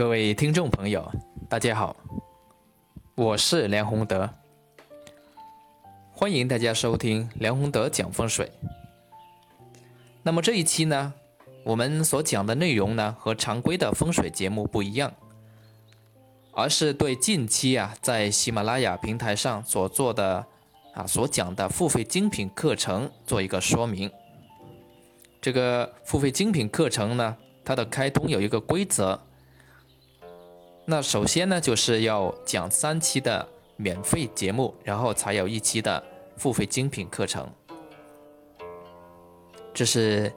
各位听众朋友，大家好，我是梁宏德，欢迎大家收听梁宏德讲风水。那么这一期呢，我们所讲的内容呢，和常规的风水节目不一样，而是对近期啊在喜马拉雅平台上所做的啊所讲的付费精品课程做一个说明。这个付费精品课程呢，它的开通有一个规则。那首先呢，就是要讲三期的免费节目，然后才有一期的付费精品课程，这是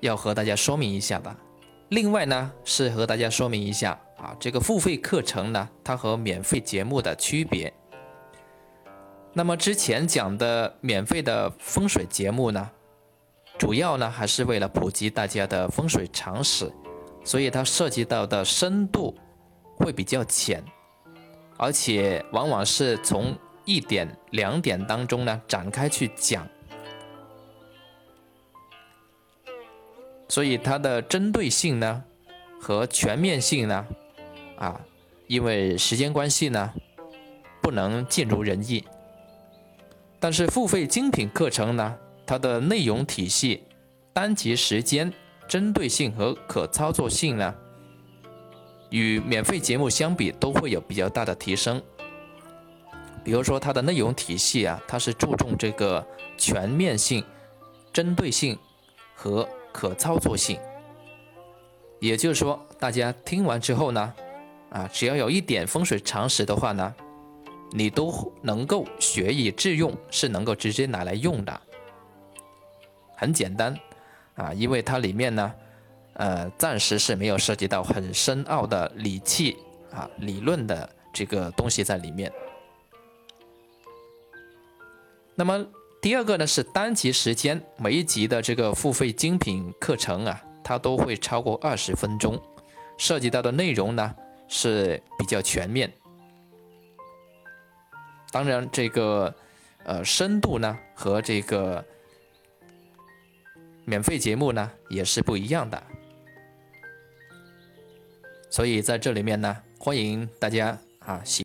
要和大家说明一下的。另外呢，是和大家说明一下啊，这个付费课程呢，它和免费节目的区别。那么之前讲的免费的风水节目呢，主要呢还是为了普及大家的风水常识，所以它涉及到的深度。会比较浅，而且往往是从一点、两点当中呢展开去讲，所以它的针对性呢和全面性呢，啊，因为时间关系呢，不能尽如人意。但是付费精品课程呢，它的内容体系、单集时间、针对性和可操作性呢。与免费节目相比，都会有比较大的提升。比如说，它的内容体系啊，它是注重这个全面性、针对性和可操作性。也就是说，大家听完之后呢，啊，只要有一点风水常识的话呢，你都能够学以致用，是能够直接拿来用的。很简单啊，因为它里面呢。呃，暂时是没有涉及到很深奥的理气啊理论的这个东西在里面。那么第二个呢是单集时间，每一集的这个付费精品课程啊，它都会超过二十分钟，涉及到的内容呢是比较全面。当然，这个呃深度呢和这个免费节目呢也是不一样的。所以在这里面呢，欢迎大家啊喜。